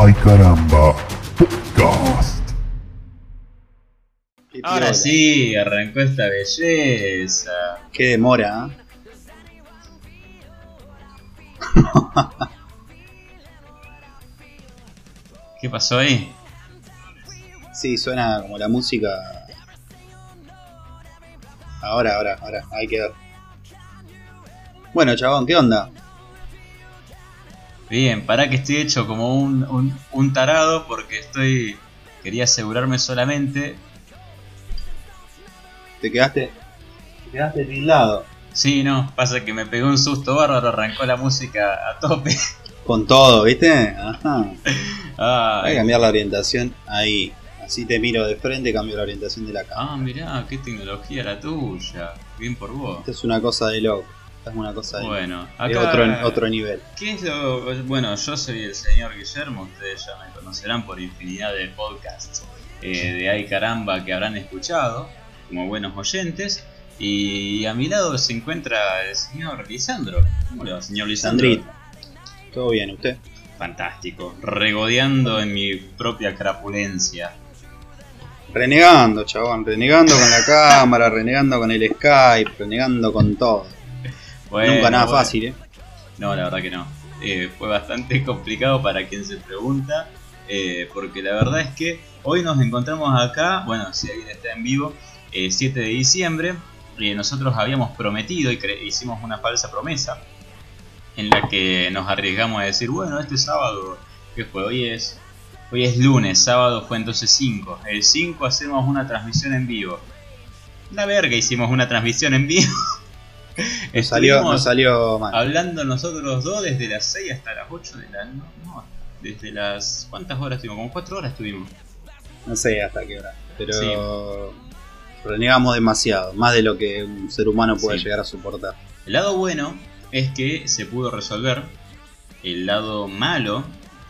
Ay caramba, podcast. Ahora sí, arrancó esta belleza. Qué demora, ¿eh? ¿Qué pasó ahí? Sí, suena como la música. Ahora, ahora, ahora, ahí quedó. Bueno, chabón, ¿qué onda? Bien, para que estoy hecho como un, un, un tarado porque estoy. Quería asegurarme solamente. ¿Te quedaste? Te quedaste tildado. Sí, no, pasa que me pegó un susto bárbaro, arrancó la música a tope. Con todo, ¿viste? Ajá. Que Ay, cambiar la orientación ahí. Así te miro de frente, cambio la orientación de la cámara. ah, mirá, qué tecnología la tuya. Bien por vos. Esta es una cosa de loco. Es una cosa de Bueno, de acá. otro, otro nivel. ¿Qué es lo.? Bueno, yo soy el señor Guillermo, ustedes ya me conocerán por infinidad de podcasts eh, de Ay Caramba que habrán escuchado, como buenos oyentes. Y a mi lado se encuentra el señor Lisandro. ¿Cómo le va, señor Lisandro? ¿Todo bien, usted? Fantástico, regodeando en mi propia crapulencia. Renegando, chabón. Renegando con la cámara, renegando con el Skype, renegando con todo. Bueno, Nunca nada bueno. fácil, ¿eh? No, la verdad que no. Eh, fue bastante complicado para quien se pregunta, eh, porque la verdad es que hoy nos encontramos acá, bueno, si alguien está en vivo, eh, 7 de diciembre, y nosotros habíamos prometido y hicimos una falsa promesa, en la que nos arriesgamos a decir, bueno, este sábado, que fue? Hoy es, hoy es lunes, sábado fue entonces 5, el 5 hacemos una transmisión en vivo. La verga, hicimos una transmisión en vivo. Nos salió, Estuvimos- nos salió mal. Hablando nosotros dos desde las 6 hasta las 8 de la no, no, desde las ¿cuántas horas estuvimos? Como 4 horas estuvimos. No sé hasta qué hora. Pero renegamos demasiado. Más de lo que un ser humano puede Sí. llegar a soportar. El lado bueno es que se pudo resolver. El lado malo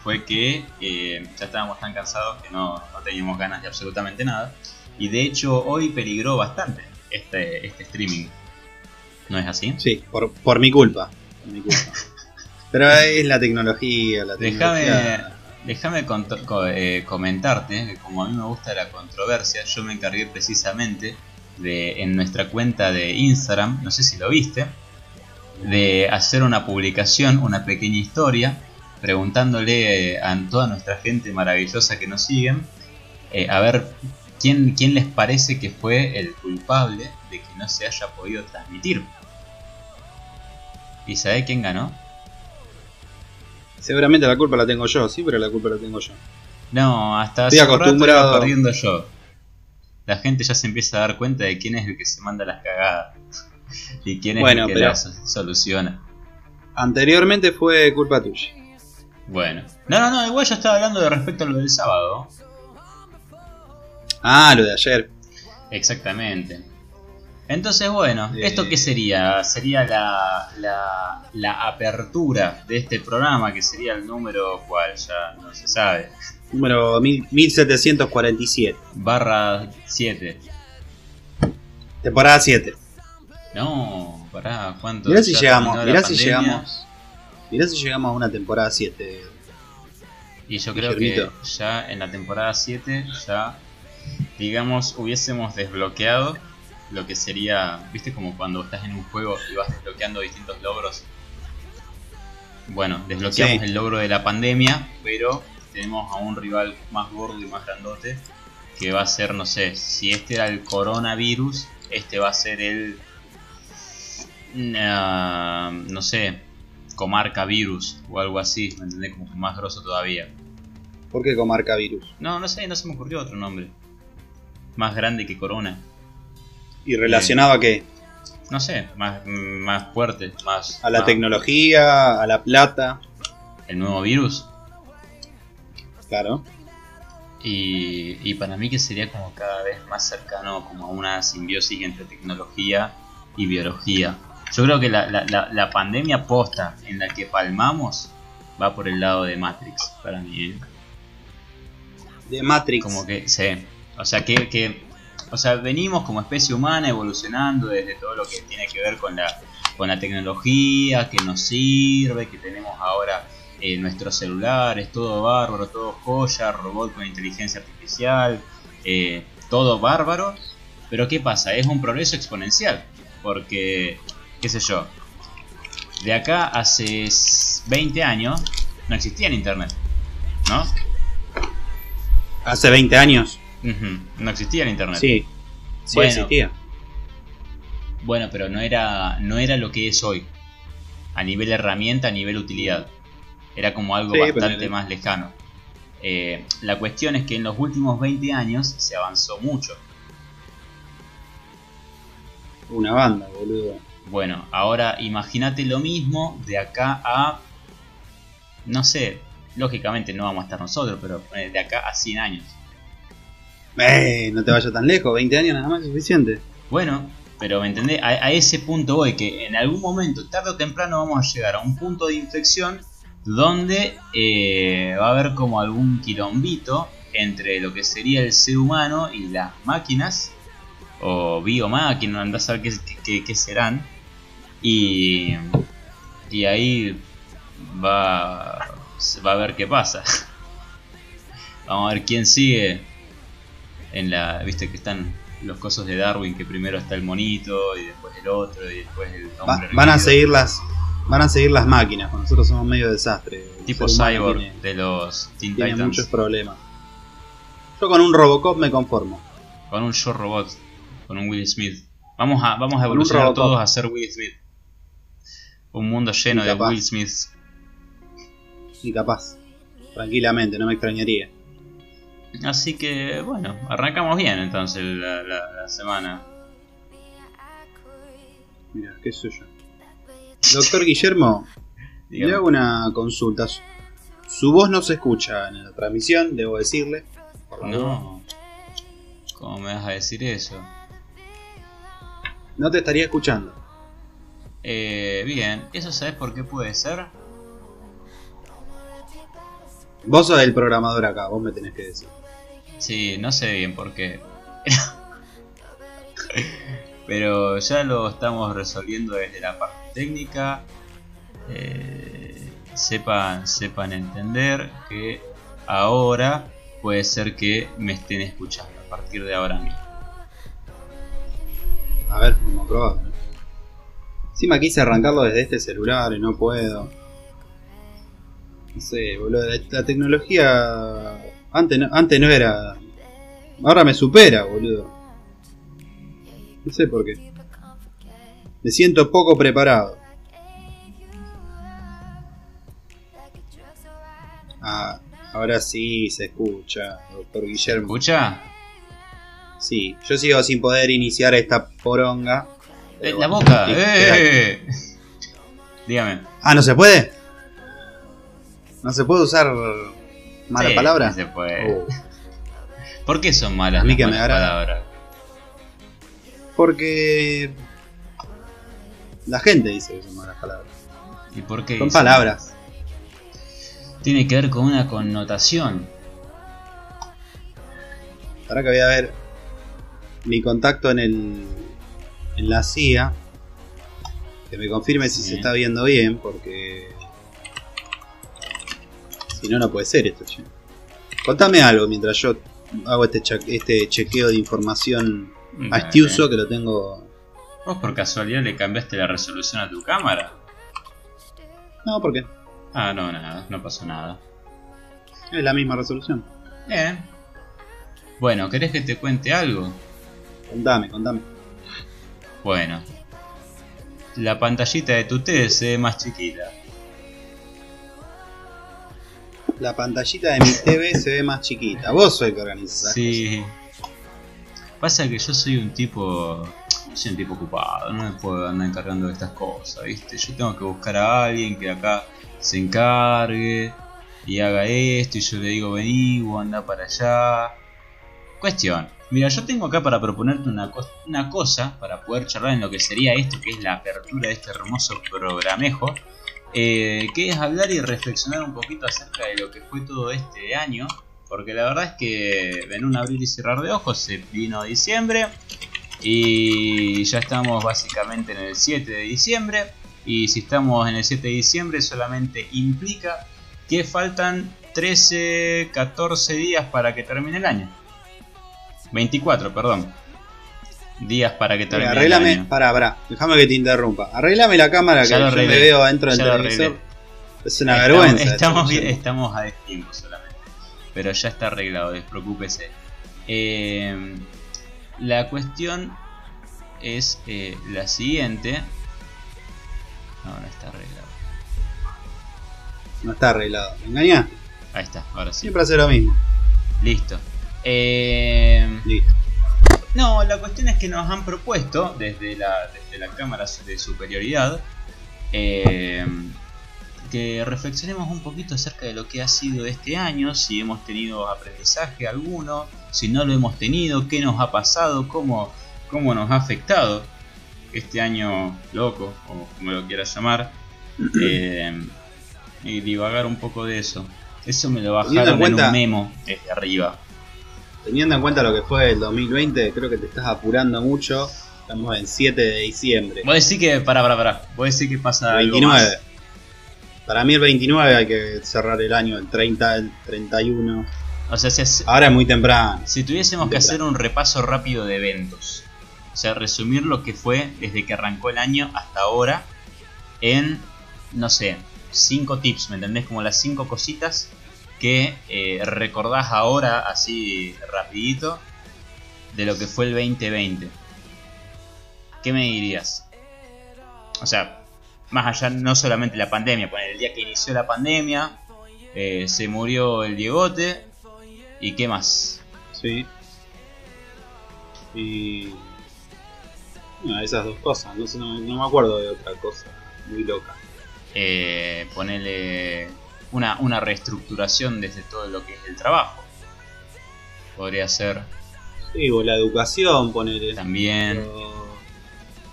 fue que eh, ya estábamos tan cansados que no, no teníamos ganas de absolutamente nada. Y de hecho hoy peligró bastante este, este streaming. ¿No es así? Sí, por, por mi culpa. Por mi culpa. Pero es la tecnología, la Déjame, tecnología. déjame co- eh, comentarte que como a mí me gusta la controversia, yo me encargué precisamente de en nuestra cuenta de Instagram, no sé si lo viste, de hacer una publicación, una pequeña historia, preguntándole eh, a toda nuestra gente maravillosa que nos siguen, eh, a ver quién, quién les parece que fue el culpable de que no se haya podido transmitir. ¿Y sabe quién ganó? Seguramente la culpa la tengo yo, sí, pero la culpa la tengo yo. No, hasta Estoy hace rato acostumbrado. iba perdiendo yo. La gente ya se empieza a dar cuenta de quién es el que se manda las cagadas. Y quién es Bueno, el que las soluciona. Anteriormente fue culpa tuya. Bueno. No, no, no, igual yo estaba hablando de respecto a lo del sábado. Ah, lo de ayer. Exactamente. Entonces, bueno, Eh. ¿esto qué sería? Sería la, la, la apertura de este programa, que sería el número cual ya no se sabe. Número mil- 1747. Barra 7. Temporada 7. No, pará, ¿cuánto? Mirá si llegamos, mirá si llegamos. Mirá si llegamos a una temporada 7. Y yo creo que ya en la temporada 7 ya, digamos, hubiésemos desbloqueado lo que sería, viste como cuando estás en un juego y vas desbloqueando distintos logros. Bueno, desbloqueamos Sí. el logro de la pandemia, pero tenemos a un rival más gordo y más grandote que va a ser, no sé, si este era el coronavirus, este va a ser el, ah, no sé, comarca virus o algo así, ¿me entendés? Como más grosso todavía. ¿Por qué comarca virus? No, no sé, no se me ocurrió otro nombre. Más grande que Corona. ¿Y relacionado a qué? No sé, más, más fuerte, más... A la más- tecnología, a la plata. El nuevo virus. Claro. Y, y para mí que sería como cada vez más cercano como a una simbiosis entre tecnología y biología. Yo creo que la, la, la, la pandemia posta en la que palmamos va por el lado de Matrix, para mí. ¿eh? De Matrix. Como que, sí. O sea, que, que- o sea, venimos como especie humana evolucionando desde todo lo que tiene que ver con la, con la tecnología, que nos sirve, que tenemos ahora eh, nuestros celulares, todo bárbaro, todo joya, robot con inteligencia artificial, eh, todo bárbaro. Pero ¿qué pasa? Es un progreso exponencial. Porque, qué sé yo, de acá hace 20 años no existía el internet, ¿no? Hace 20 años. No existía el internet. Sí. Sí Bueno. existía. Bueno, pero no era, no era lo que es hoy. A nivel herramienta, a nivel utilidad. Era como algo Sí, pero- bastante más lejano. Eh, la cuestión es que en los últimos 20 años se avanzó mucho. Una banda, boludo. Bueno, ahora imagínate lo mismo de acá a... No sé, lógicamente no vamos a estar nosotros, pero eh, de acá a 100 años. Eh, no te vayas tan lejos, 20 años nada más es suficiente. Bueno, pero me entendés, a, ese punto voy, que en algún momento, tarde o temprano, vamos a llegar a un punto de inflexión donde eh, va a haber como algún quilombito entre lo que sería el ser humano y las máquinas, o biomáquinas, andás a ver qué, serán, y, y ahí va, va a ver qué pasa. Vamos a ver quién sigue en la. Viste que están los cosos de Darwin, que primero está el monito, y después el otro, y después el Va- hombre. van a seguir las van a seguir las máquinas, nosotros somos medio desastre. Tipo Cyborg tiene- de los Teen tiene Titans. muchos problemas. Yo con un Robocop me conformo. Con un Yo Robot, con un Will Smith. Vamos a, vamos a evolucionar todos a ser Will Smith. Un mundo lleno de Incapaz. Will Smith. Y capaz. Tranquilamente, no me extrañaría. Así que, bueno, arrancamos bien entonces la, la- la semana. Mira, qué sé yo. Doctor Guillermo, le hago una consulta. Su, voz no se escucha en la transmisión, debo decirle. Por. No. ¿Cómo me vas a decir eso? No te estaría escuchando. Eh, bien, ¿eso sabes por qué puede ser? Vos sos el programador acá, vos me tenés que decir. Sí, no sé bien por qué. Pero ya lo estamos resolviendo desde la parte técnica. Eh, sepan, sepan entender que ahora puede ser que me estén escuchando a partir de ahora mismo. A ver, vamos a probar. ¿no? Encima quise arrancarlo desde este celular y no puedo. No sé, boludo. La tecnología. Antes no, antes no era. Ahora me supera, boludo. No sé por qué. Me siento poco preparado. Ah, ahora sí se escucha, doctor Guillermo. ¿Escucha? Sí, yo sigo sin poder iniciar esta poronga. Eh, la bueno, boca. sí, ¡Eh! Dígame. Ah, ¿no se puede? ¿No se puede usar mala Sí, palabra? sí se puede. Oh, ¿Por qué son malas las palabras? porque la gente dice que son malas palabras. ¿Y por qué? Son palabras. Tiene que ver con una connotación. Ahora que voy a ver mi contacto en el en la CIA, que me confirme si se está viendo bien, porque si no no puede ser esto. che. Contame algo mientras yo hago este este chequeo de información Dale. astiuso que lo tengo. ¿Vos por casualidad le cambiaste la resolución a tu cámara? No, porque Ah, no, nada, no pasó nada. es la misma resolución. Bien. Bueno, ¿querés que te cuente algo? Contame, contame. Bueno. La pantallita de tu tele se ve más chiquita. La pantallita de mi TV se ve más chiquita. Vos soy el que organiza Sí. Pasa que yo soy un tipo. No soy un tipo ocupado, no me puedo andar encargando de estas cosas, ¿viste? Yo tengo que buscar a alguien que acá se encargue y haga esto, y yo le digo vení o anda para allá. Cuestión. Mira, yo tengo acá para proponerte una, cos- una cosa para poder charlar en lo que sería esto, que es la apertura de este hermoso programejo. Eh, que es hablar y reflexionar un poquito acerca de lo que fue todo este año. Porque la verdad es que en un abrir y cerrar de ojos se vino diciembre. Y ya estamos básicamente en el 7 de diciembre. Y si estamos en el 7 de diciembre solamente implica que faltan 13, 14 días para que termine el año. 24, perdón. Días para que termine Mira, arreglame, el año. pará, pará, déjame que te interrumpa. Arreglame la cámara Ya que yo me veo adentro del televisor. Es una Estamos- vergüenza. Estamos, estamos a destiempo solamente. Pero ya está arreglado, despreocúpese. Eh, la cuestión es eh, la siguiente. No, no está arreglado. No está arreglado. ¿Me engañás? Ahí está, ahora sí. Siempre hace lo mismo. Listo. Eh, Listo. No, la cuestión es que nos han propuesto desde la, desde la Cámara de Superioridad eh, que reflexionemos un poquito acerca de lo que ha sido este año, si hemos tenido aprendizaje alguno, si no lo hemos tenido, qué nos ha pasado, cómo, cómo nos ha afectado este año loco, o como lo quieras llamar, eh, y divagar un poco de eso. Eso me lo bajaron en un memo desde arriba. Teniendo en cuenta lo que fue el 2020, creo que te estás apurando mucho. Estamos en 7 de diciembre. Vos decís que, para, para, para, vos decís que pasa algo 29. más. Para mí el 29 hay que cerrar el año, el 30, el 31. O sea, si, Ahora es muy temprano. si tuviésemos que hacer un repaso rápido de eventos, o sea, resumir lo que fue desde que arrancó el año hasta ahora en, no sé, cinco tips, ¿me entendés? Como las cinco cositas que eh, recordás ahora así rapidito de lo que fue el 2020. ¿Qué me dirías? O sea, más allá no solamente la pandemia, poner el día que inició la pandemia, eh, se murió el Diegote y qué más. Sí. Y. Bueno, esas dos cosas. No, sé, no, no me acuerdo de otra cosa muy loca. Eh, ponerle una, una reestructuración desde todo lo que es el trabajo. Podría ser Sí, o la educación, poner. también.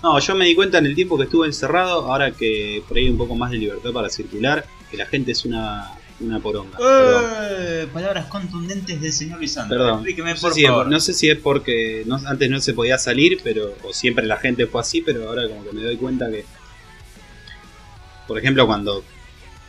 No, yo me di cuenta en el tiempo que estuve encerrado, ahora que por ahí hay un poco más de libertad para circular, que la gente es una, una poronga. Eh, palabras contundentes del señor Lisandro. Perdón. Explíqueme, No sé, por si es, favor. no sé si es porque no- antes no se podía salir, pero o siempre la gente fue así, pero ahora como que me doy cuenta que, por ejemplo, cuando,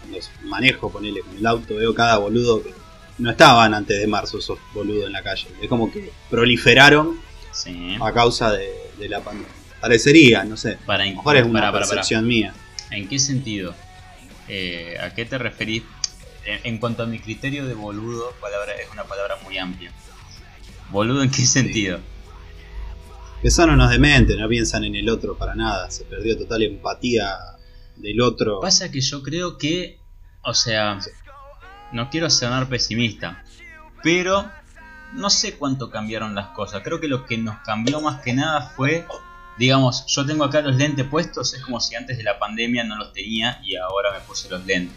cuando manejo, ponele con el auto, veo cada boludo que no estaban antes de marzo esos boludos en la calle. Es como que proliferaron Sí. a causa de, de la pandemia. Parecería, no sé. Para, A lo mejor es una para, percepción mía. ¿En qué sentido? Eh, ¿A qué te referís? En, en cuanto a mi criterio de boludo, palabra, es una palabra muy amplia. ¿Boludo en qué sentido? Que son unos dementes, no piensan en el otro para nada. Se perdió total empatía del otro. Pasa que yo creo que, o sea, no quiero sonar pesimista, pero no sé cuánto cambiaron las cosas. Creo que lo que nos cambió más que nada fue, digamos, yo tengo acá los lentes puestos, es como si antes de la pandemia no los tenía y ahora me puse los lentes.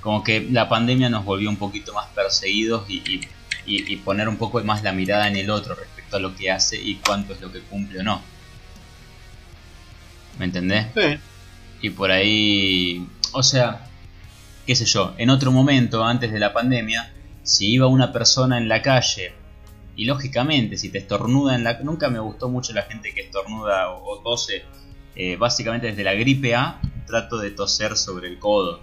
Como que la pandemia nos volvió un poquito más perseguidos y, y- y- y poner un poco más la mirada en el otro respecto a lo que hace y cuánto es lo que cumple o no. ¿Me entendés? Sí. Y por ahí, o sea, qué sé yo, en otro momento, antes de la pandemia, si iba una persona en la calle, y lógicamente, si te estornuda en la... Nunca me gustó mucho la gente que estornuda o, tose, eh, básicamente desde la gripe A, trato de toser sobre el codo,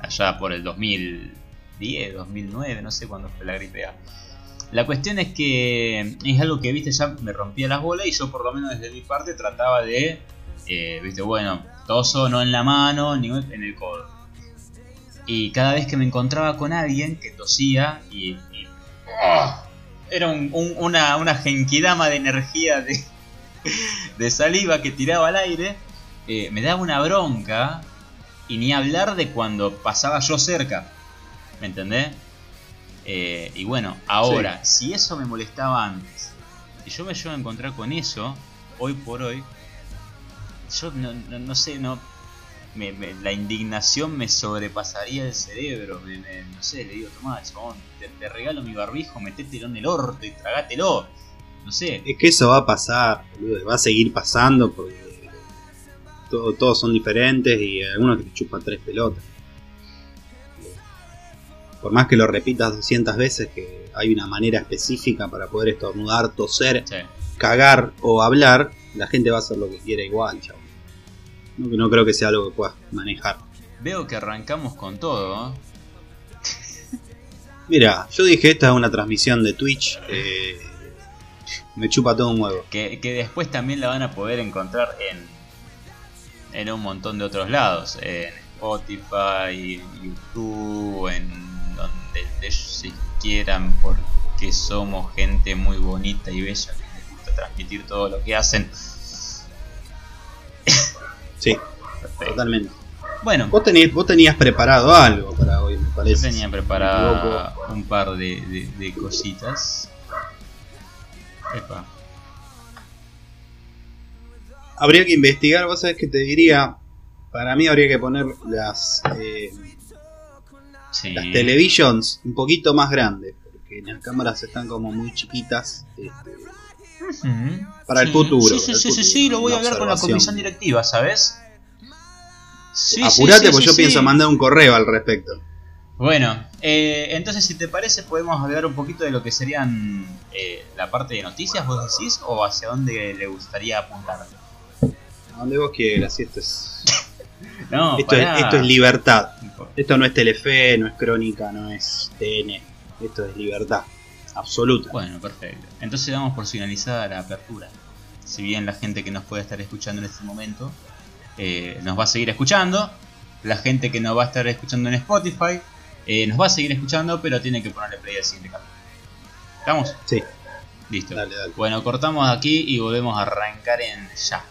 allá por el 2010, 2009, no sé cuándo fue la gripe A. La cuestión es que es algo que, viste, ya me rompía las bolas y yo por lo menos desde mi parte trataba de eh, viste, bueno, toso no en la mano ni en el codo. Y cada vez que me encontraba con alguien que tosía y, y- ¡ah! era un- un- una, una genkidama de energía de, de saliva que tiraba al aire, eh, me daba una bronca y ni hablar de cuando pasaba yo cerca, ¿me entendés? Eh, y bueno, ahora, si eso me molestaba antes, y yo me llevo a encontrar con eso, hoy por hoy, yo no, no- no sé, no me- me- la indignación me sobrepasaría el cerebro. me- no sé, le digo, tomá, chabón, te, te regalo mi barbijo, metételo en el orto y tragátelo. No sé, Es que eso va a pasar, boludo, va a seguir pasando porque todo- todos son diferentes y algunos que te chupan tres pelotas. Por más que lo repitas 200 veces, que hay una manera específica para poder estornudar, toser, cagar o hablar, la gente va a hacer lo que quiera igual, chavo. No, no creo que sea algo que puedas manejar. veo que arrancamos con todo. ¿eh? Mira, yo dije esta es una transmisión de Twitch. eh, me chupa todo un huevo. Que, que después también la van a poder encontrar en, en un montón de otros lados. En Spotify, en YouTube, en donde ellos si quieran, porque somos gente muy bonita y bella que transmitir todo lo que hacen. Sí, Perfecto. totalmente. Bueno, Vos tenías, vos tenías preparado algo para hoy, me yo parece. tenía me preparada equivoco. un par de, de- de cositas. Epa. Habría que investigar, vos sabés que te diría. Para mí habría que poner las, eh, Sí. las televisions un poquito más grandes. Porque las cámaras están como muy chiquitas. este, Para el futuro, Sí, sí, sí, sí, futuro, sí, lo voy a hablar con la comisión directiva, ¿sabes? Sí, sí, Apurate, sí, porque sí, yo pienso mandar un correo al respecto. Bueno, eh, entonces si te parece podemos hablar un poquito de lo que serían eh, la parte de noticias, vos decís, o hacia dónde le gustaría apuntar. A donde vos quieras, y esto es, No, esto, es, esto es libertad. Esto no es Telefe, no es Crónica, no es TN. Esto es libertad. Absoluta. Bueno, perfecto. Entonces damos por finalizada la apertura. Si bien la gente que nos puede estar escuchando en este momento eh, nos va a seguir escuchando, la gente que nos va a estar escuchando en Spotify eh, nos va a seguir escuchando, pero tiene que ponerle play al siguiente capítulo. ¿Estamos? Sí, Listo. dale, dale. Bueno, cortamos aquí y volvemos a arrancar en ya.